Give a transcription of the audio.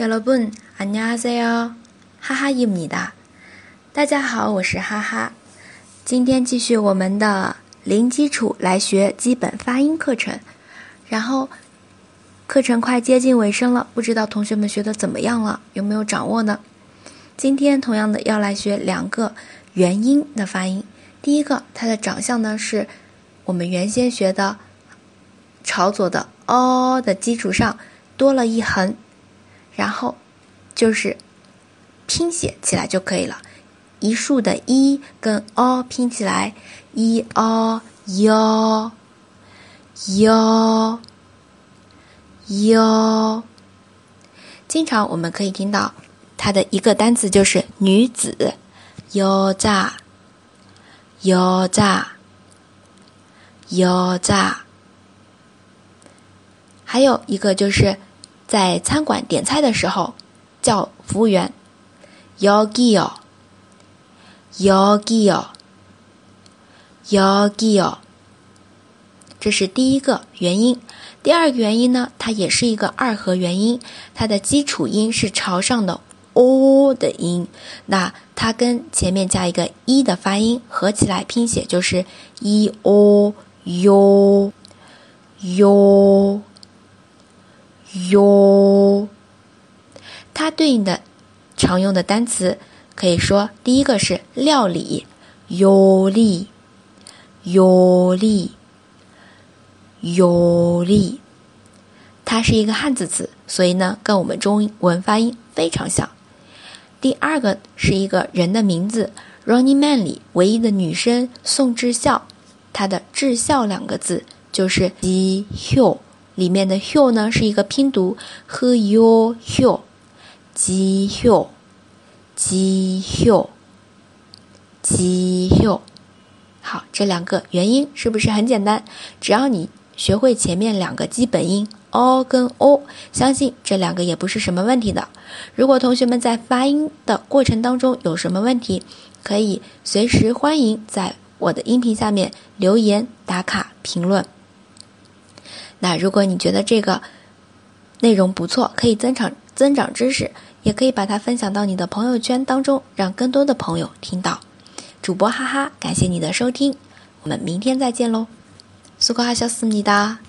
여러분안녕하세요哈哈입니다大家好，我是哈哈。今天继续我们的零基础来学基本发音课程，然后课程快接近尾声了，不知道同学们学的怎么样了，有没有掌握呢？今天同样的要来学两个元音的发音。第一个，它的长相呢是我们原先学的朝左的哦的基础上多了一横， 然后就是拼写起来就可以了。一竖的一跟 o 拼起来一 o 哟哟哟。经常我们可以听到它的一个单词就是女子哟咋哟咋哟咋还有一个就是在餐馆点菜的时候，叫服务员“여기요”，“여기요”，“여기요”。这是第一个元音，第二个元音呢，它也是一个二合元音，它的基础音是朝上的 “o” 的音，那它跟前面加一个“ i ”的发音合起来拼写就是 “e o u u”。u。它对应的常用的单词。可以说，第一个是料理，有力，有力，有力，它是一个汉字词，所以呢，跟我们中文发音非常像。第二个是一个人的名字，Running Man 里唯一的女生宋智孝，她的智孝两个字就是吉 h 里面的 h 呢是一个拼读，h u h，吉 h。肌肉，肌肉，好，这两个元音是不是很简单？只要你学会前面两个基本音 o 跟 o，相信这两个也不是什么问题的。如果同学们在发音的过程当中有什么问题，可以随时欢迎在我的音频下面留言打卡评论。那如果你觉得这个内容不错，可以增长增长知识。也可以把它分享到你的朋友圈当中，让更多的朋友听到。主播哈哈，感谢你的收听，我们明天再见喽！苏格哈小思密达。